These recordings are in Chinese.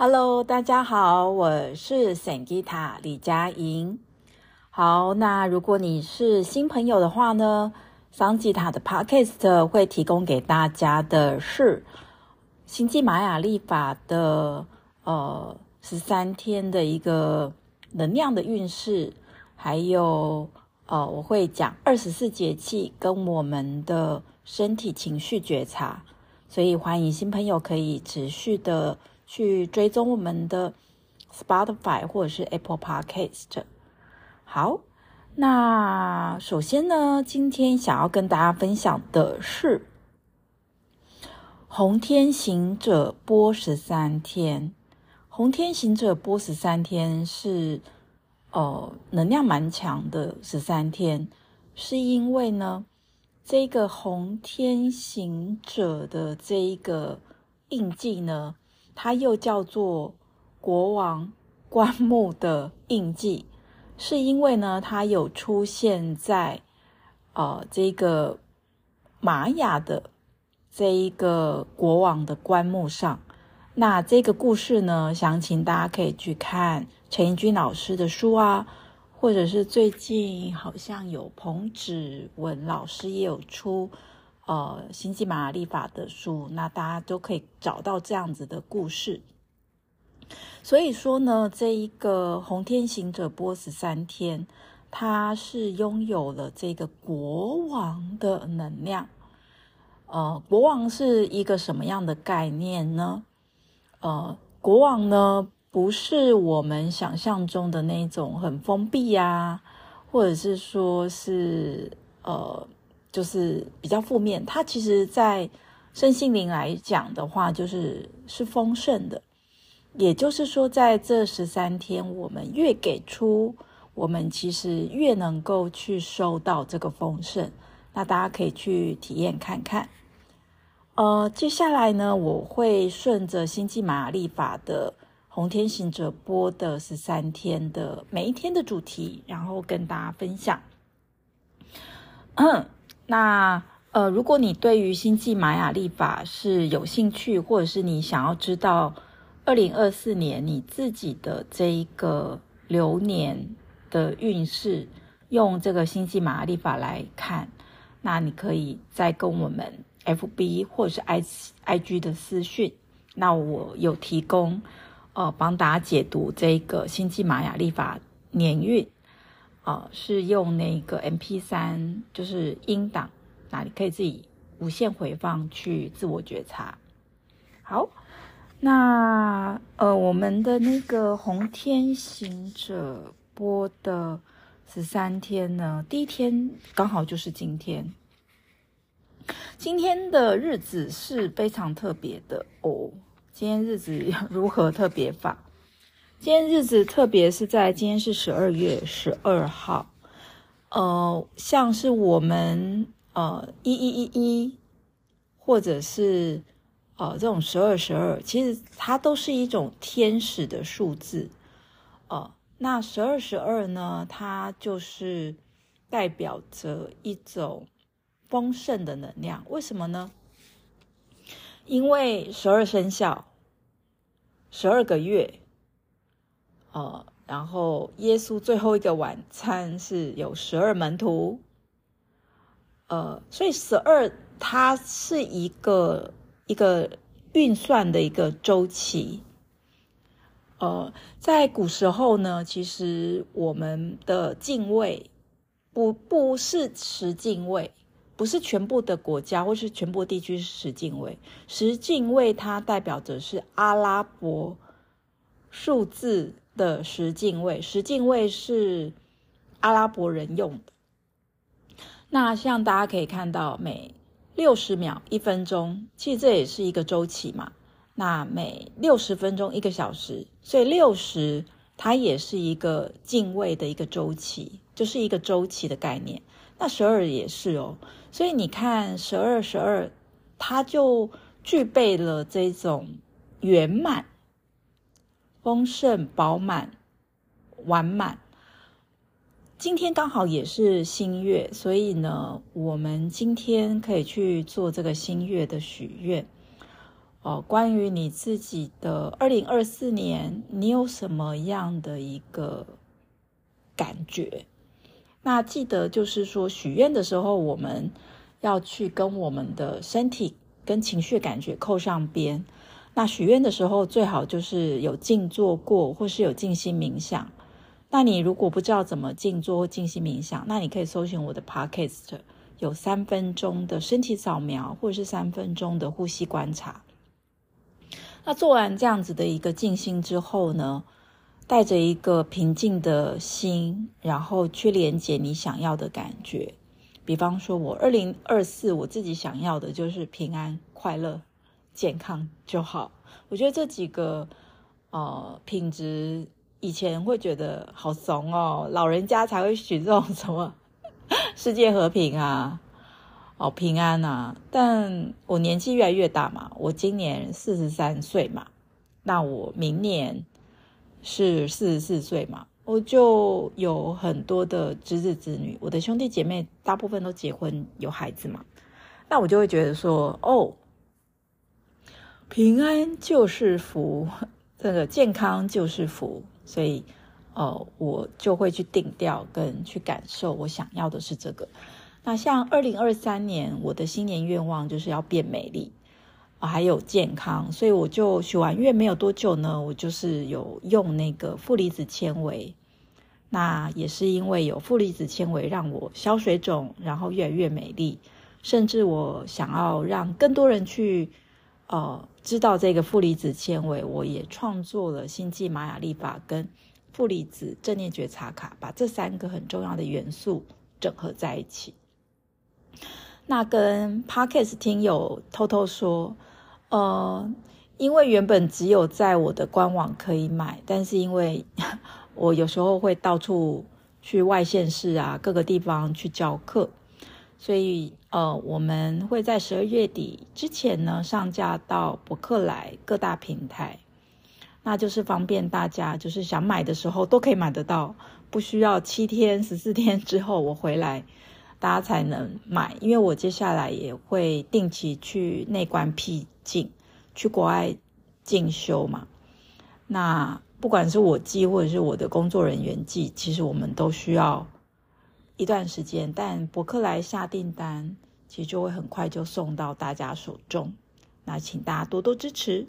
Hello，大家好，我是 Sangita 李佳莹。好，那如果你是新朋友的话呢，Sangita 的 Podcast 会提供给大家的是星际玛雅历法的呃十三天的一个能量的运势，还有呃我会讲二十四节气跟我们的身体情绪觉察，所以欢迎新朋友可以持续的。去追踪我们的 Spotify 或者是 Apple Podcast。好，那首先呢，今天想要跟大家分享的是红天行者波十三天。红天行者波十三天是呃能量蛮强的十三天，是因为呢，这个红天行者的这一个印记呢。它又叫做国王棺木的印记，是因为呢，它有出现在呃这个玛雅的这一个国王的棺木上。那这个故事呢，详情大家可以去看陈怡君老师的书啊，或者是最近好像有彭芷文老师也有出。呃，星际玛雅历法的书，那大家都可以找到这样子的故事。所以说呢，这一个红天行者波十三天，它是拥有了这个国王的能量。呃，国王是一个什么样的概念呢？呃，国王呢，不是我们想象中的那种很封闭呀、啊，或者是说是呃。就是比较负面，它其实，在身心灵来讲的话，就是是丰盛的。也就是说，在这十三天，我们越给出，我们其实越能够去收到这个丰盛。那大家可以去体验看看。呃，接下来呢，我会顺着星际玛雅历法的红天行者波的十三天的每一天的主题，然后跟大家分享。嗯那呃，如果你对于星际玛雅历法是有兴趣，或者是你想要知道二零二四年你自己的这一个流年的运势，用这个星际玛雅历法来看，那你可以再跟我们 FB 或者是 I IG 的私讯，那我有提供呃帮大家解读这个星际玛雅历法年运。哦，是用那个 MP3，就是音档，那你可以自己无限回放去自我觉察。好，那呃，我们的那个红天行者播的十三天呢，第一天刚好就是今天，今天的日子是非常特别的哦。今天日子 如何特别法？今天日子特别是在今天是十二月十二号，呃，像是我们呃一一一一，或者是呃这种十二十二，其实它都是一种天使的数字，呃，那十二十二呢，它就是代表着一种丰盛的能量。为什么呢？因为十二生肖，十二个月。呃，然后耶稣最后一个晚餐是有十二门徒，呃，所以十二它是一个一个运算的一个周期。呃，在古时候呢，其实我们的敬畏不不是十进位，不是全部的国家或是全部地区是十进位，十进位它代表着是阿拉伯数字。的十进位，十进位是阿拉伯人用的。那像大家可以看到，每六十秒一分钟，其实这也是一个周期嘛。那每六十分钟一个小时，所以六十它也是一个进位的一个周期，就是一个周期的概念。那十二也是哦，所以你看十二十二，它就具备了这种圆满。丰盛、饱满、完满。今天刚好也是新月，所以呢，我们今天可以去做这个新月的许愿。哦、关于你自己的二零二四年，你有什么样的一个感觉？那记得就是说，许愿的时候，我们要去跟我们的身体跟情绪感觉扣上边。那许愿的时候，最好就是有静坐过，或是有静心冥想。那你如果不知道怎么静坐或静心冥想，那你可以搜寻我的 Podcast，有三分钟的身体扫描，或者是三分钟的呼吸观察。那做完这样子的一个静心之后呢，带着一个平静的心，然后去连接你想要的感觉。比方说，我二零二四我自己想要的就是平安、快乐、健康就好。我觉得这几个呃品质。以前会觉得好怂哦，老人家才会许这种什么 世界和平啊，哦平安啊。但我年纪越来越大嘛，我今年四十三岁嘛，那我明年是四十四岁嘛，我就有很多的侄子侄女，我的兄弟姐妹大部分都结婚有孩子嘛，那我就会觉得说，哦，平安就是福，这个健康就是福。所以，呃，我就会去定调跟去感受，我想要的是这个。那像二零二三年，我的新年愿望就是要变美丽，还有健康。所以我就许完愿没有多久呢，我就是有用那个负离子纤维。那也是因为有负离子纤维，让我消水肿，然后越来越美丽。甚至我想要让更多人去。呃，知道这个负离子纤维，我也创作了星际玛雅历法跟负离子正念觉察卡，把这三个很重要的元素整合在一起。那跟 Podcast 听友偷偷说，呃，因为原本只有在我的官网可以买，但是因为 我有时候会到处去外县市啊，各个地方去教课。所以，呃，我们会在十二月底之前呢上架到博客来各大平台，那就是方便大家，就是想买的时候都可以买得到，不需要七天、十四天之后我回来，大家才能买。因为我接下来也会定期去内观僻静，去国外进修嘛。那不管是我寄或者是我的工作人员寄，其实我们都需要。一段时间，但博客来下订单，其实就会很快就送到大家手中。那请大家多多支持。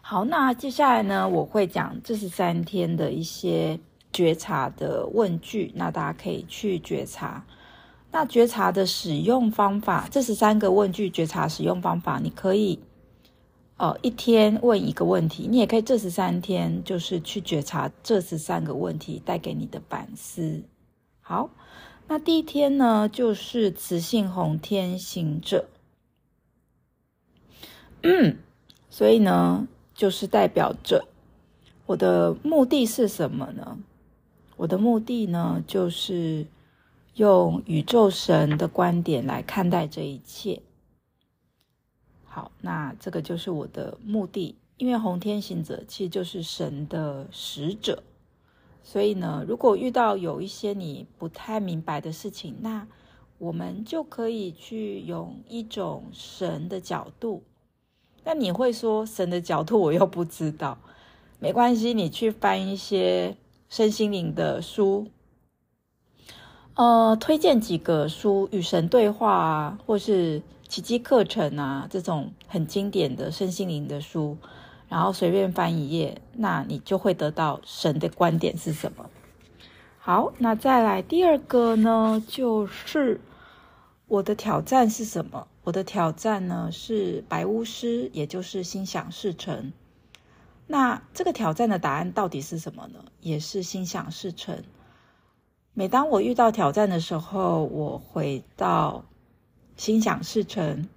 好，那接下来呢，我会讲这十三天的一些觉察的问句，那大家可以去觉察。那觉察的使用方法，这十三个问句觉察使用方法，你可以，呃，一天问一个问题，你也可以这十三天就是去觉察这十三个问题带给你的反思。好，那第一天呢，就是雌性红天行者，嗯，所以呢，就是代表着我的目的是什么呢？我的目的呢，就是用宇宙神的观点来看待这一切。好，那这个就是我的目的，因为红天行者其实就是神的使者。所以呢，如果遇到有一些你不太明白的事情，那我们就可以去用一种神的角度。那你会说神的角度我又不知道，没关系，你去翻一些身心灵的书，呃，推荐几个书，与神对话啊，或是奇迹课程啊，这种很经典的身心灵的书。然后随便翻一页，那你就会得到神的观点是什么。好，那再来第二个呢，就是我的挑战是什么？我的挑战呢是白巫师，也就是心想事成。那这个挑战的答案到底是什么呢？也是心想事成。每当我遇到挑战的时候，我回到心想事成，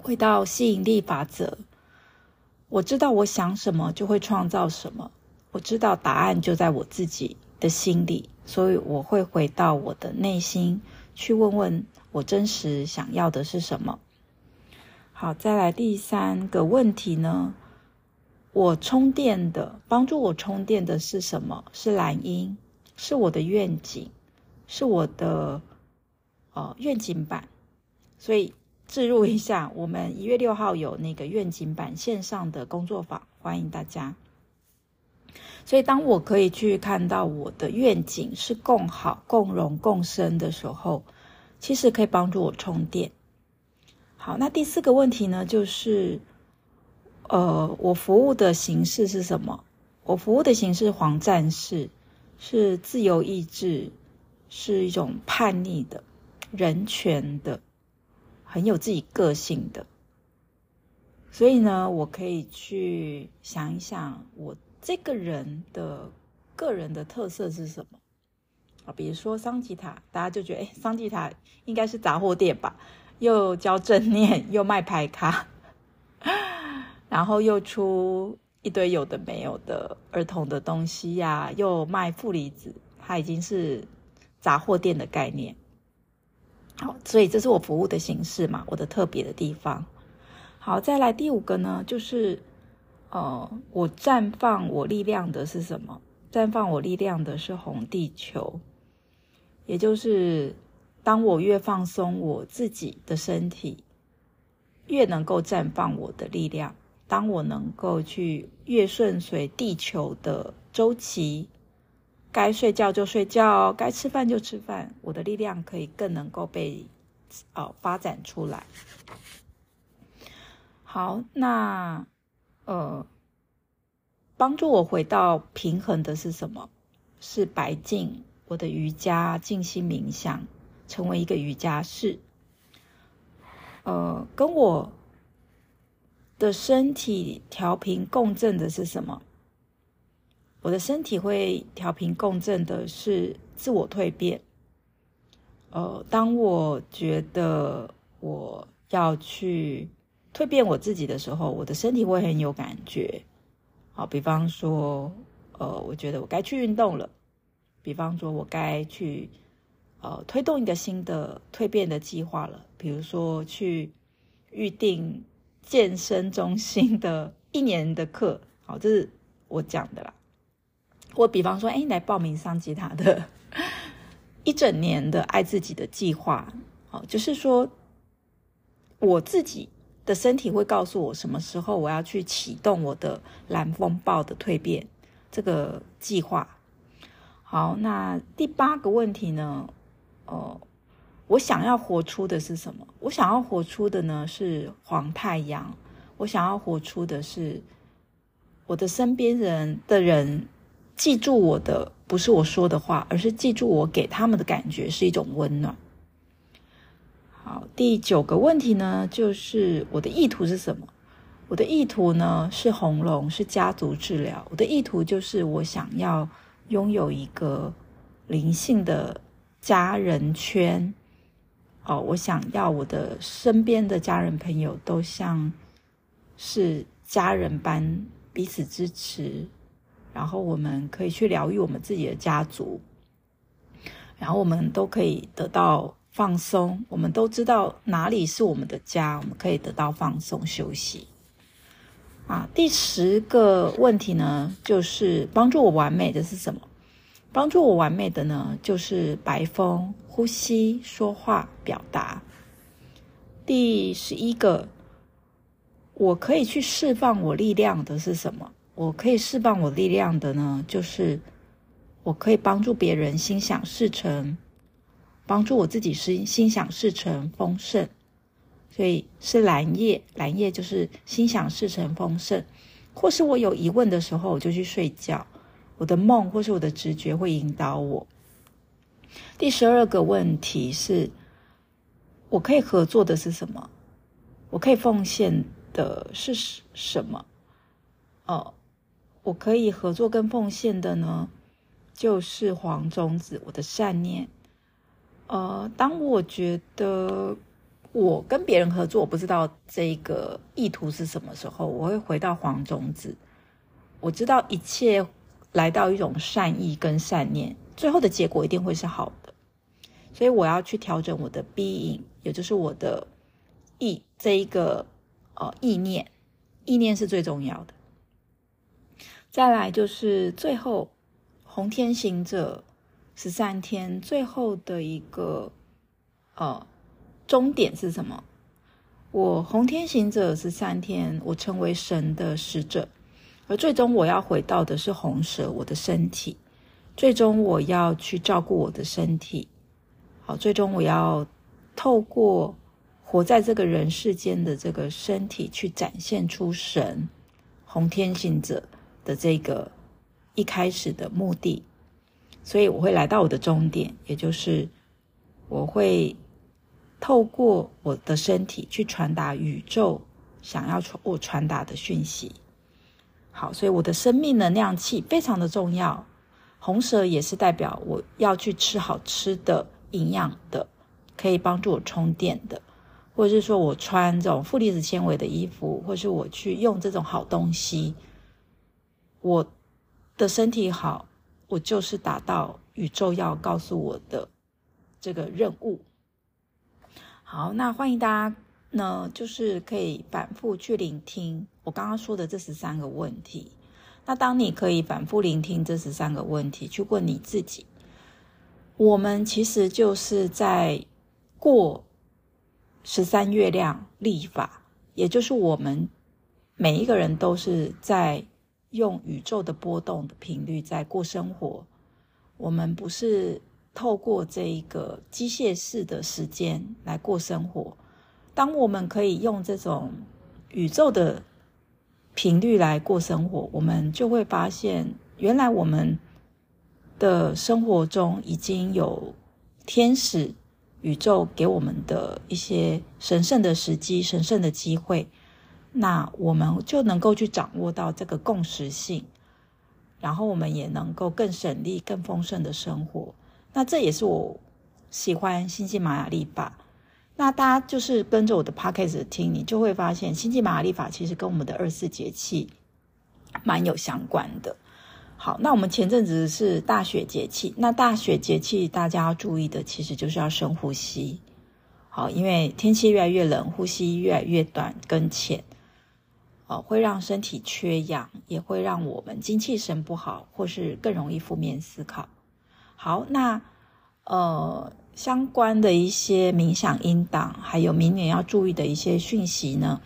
回到吸引力法则。我知道我想什么就会创造什么，我知道答案就在我自己的心里，所以我会回到我的内心去问问我真实想要的是什么。好，再来第三个问题呢？我充电的，帮助我充电的是什么？是蓝鹰，是我的愿景，是我的呃愿景板。所以置入一下，我们一月六号有那个愿景版线上的工作坊，欢迎大家。所以，当我可以去看到我的愿景是共好、共荣、共生的时候，其实可以帮助我充电。好，那第四个问题呢，就是，呃，我服务的形式是什么？我服务的形式黄战士，是自由意志，是一种叛逆的、人权的。很有自己个性的，所以呢，我可以去想一想，我这个人的个人的特色是什么啊？比如说桑吉塔，大家就觉得，哎，桑吉塔应该是杂货店吧？又教正念，又卖牌卡，然后又出一堆有的没有的儿童的东西呀，又卖负离子，它已经是杂货店的概念。好，所以这是我服务的形式嘛，我的特别的地方。好，再来第五个呢，就是，呃，我绽放我力量的是什么？绽放我力量的是红地球，也就是当我越放松我自己的身体，越能够绽放我的力量。当我能够去越顺随地球的周期。该睡觉就睡觉，该吃饭就吃饭。我的力量可以更能够被哦发展出来。好，那呃，帮助我回到平衡的是什么？是白净，我的瑜伽静心冥想，成为一个瑜伽士。呃，跟我的身体调频共振的是什么？我的身体会调频共振的是自我蜕变。呃，当我觉得我要去蜕变我自己的时候，我的身体会很有感觉。好，比方说，呃，我觉得我该去运动了。比方说，我该去呃推动一个新的蜕变的计划了。比如说，去预定健身中心的一年的课。好，这是我讲的啦。我比方说，哎，来报名上吉他的 一整年的爱自己的计划，好，就是说我自己的身体会告诉我什么时候我要去启动我的蓝风暴的蜕变这个计划。好，那第八个问题呢？哦，我想要活出的是什么？我想要活出的呢是黄太阳。我想要活出的是我的身边人的人。记住我的不是我说的话，而是记住我给他们的感觉是一种温暖。好，第九个问题呢，就是我的意图是什么？我的意图呢是红龙，是家族治疗。我的意图就是我想要拥有一个灵性的家人圈。哦，我想要我的身边的家人朋友都像是家人般彼此支持。然后我们可以去疗愈我们自己的家族，然后我们都可以得到放松。我们都知道哪里是我们的家，我们可以得到放松休息。啊，第十个问题呢，就是帮助我完美的是什么？帮助我完美的呢，就是白风、呼吸、说话、表达。第十一个，我可以去释放我力量的是什么？我可以释放我力量的呢，就是我可以帮助别人心想事成，帮助我自己是心想事成丰盛，所以是蓝叶，蓝叶就是心想事成丰盛，或是我有疑问的时候，我就去睡觉，我的梦或是我的直觉会引导我。第十二个问题是，我可以合作的是什么？我可以奉献的是什么？哦。我可以合作跟奉献的呢，就是黄种子，我的善念。呃，当我觉得我跟别人合作，我不知道这个意图是什么时候，我会回到黄种子。我知道一切来到一种善意跟善念，最后的结果一定会是好的。所以我要去调整我的 being，也就是我的意这一个呃意念，意念是最重要的。再来就是最后红天行者十三天最后的一个呃终点是什么？我红天行者十三天，我成为神的使者，而最终我要回到的是红蛇，我的身体。最终我要去照顾我的身体，好，最终我要透过活在这个人世间的这个身体，去展现出神红天行者的这个一开始的目的。所以我会来到我的终点，也就是我会透过我的身体去传达宇宙想要传我传达的讯息。好，所以我的生命能量气非常的重要。红蛇也是代表我要去吃好吃的、营养的，可以帮助我充电的，或者是说我穿这种负离子纤维的衣服，或是我去用这种好东西，我的身体好，我就是达到宇宙要告诉我的这个任务。好，那欢迎大家呢，就是可以反复去聆听我刚刚说的这十三个问题。那当你可以反复聆听这十三个问题，去问你自己，我们其实就是在过十三月亮历法，也就是我们每一个人都是在用宇宙的波动的频率在过生活。我们不是透过这一个机械式的时间来过生活。当我们可以用这种宇宙的频率来过生活，我们就会发现，原来我们的生活中已经有天使、宇宙给我们的一些神圣的时机、神圣的机会，那我们就能够去掌握到这个共识性，然后我们也能够更省力、更丰盛的生活。那这也是我喜欢星际玛雅历法。那大家就是跟着我的 podcast 听，你就会发现星际玛雅历法其实跟我们的二十四节气蛮有相关的。好，那我们前阵子是大雪节气，那大雪节气大家要注意的其实就是要深呼吸。好，因为天气越来越冷，呼吸越来越短跟浅，哦，会让身体缺氧，也会让我们精气神不好，或是更容易负面思考。好，那呃。相关的一些冥想音档，还有明年要注意的一些讯息呢，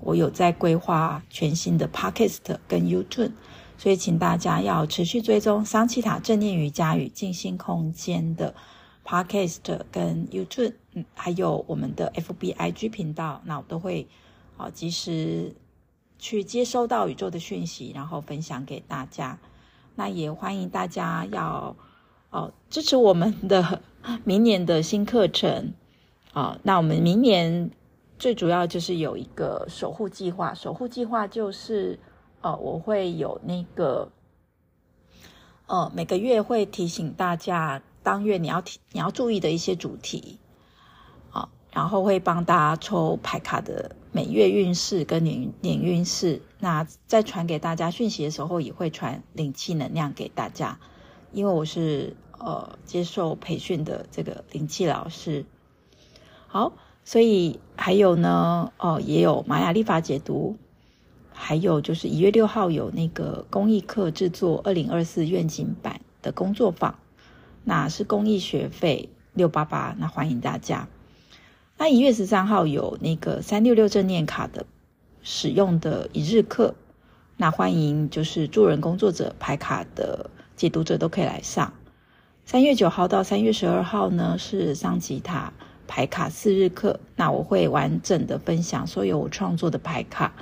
我有在规划全新的 Podcast 跟 YouTube，所以请大家要持续追踪桑奇塔正念瑜伽与静心空间的 Podcast 跟 YouTube，嗯，还有我们的 FBIG 频道，那我都会啊及时去接收到宇宙的讯息，然后分享给大家。那也欢迎大家要哦支持我们的。明年的新课程，啊，那我们明年最主要就是有一个守护计划。守护计划就是，呃，我会有那个，呃，每个月会提醒大家当月你要提你要注意的一些主题，啊，然后会帮大家抽牌卡的每月运势跟年年运势。那在传给大家讯息的时候，也会传灵气能量给大家，因为我是。呃，接受培训的这个灵气老师，好，所以还有呢，哦，也有玛雅历法解读，还有就是一月六号有那个公益课制作二零二四愿景版的工作坊，那是公益学费六八八，那欢迎大家。那一月十三号有那个三六六正念卡的使用的一日课，那欢迎就是助人工作者牌卡的解读者都可以来上。三月九号到三月十二号呢，是桑吉塔牌卡四日课。那我会完整的分享所有我创作的牌卡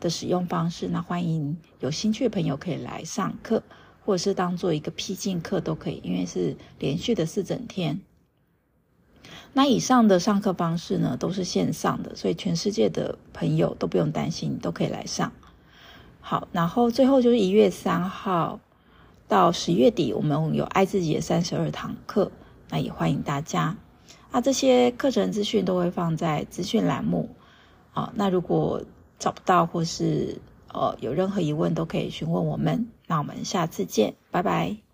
的使用方式。那欢迎有兴趣的朋友可以来上课，或者是当做一个批进课都可以，因为是连续的四整天。那以上的上课方式呢，都是线上的，所以全世界的朋友都不用担心，都可以来上。好，然后最后就是一月三号。到十月底，我们有爱自己的三十二堂课，那也欢迎大家。那这些课程资讯都会放在资讯栏目啊。那如果找不到或是呃有任何疑问，都可以询问我们。那我们下次见，拜拜。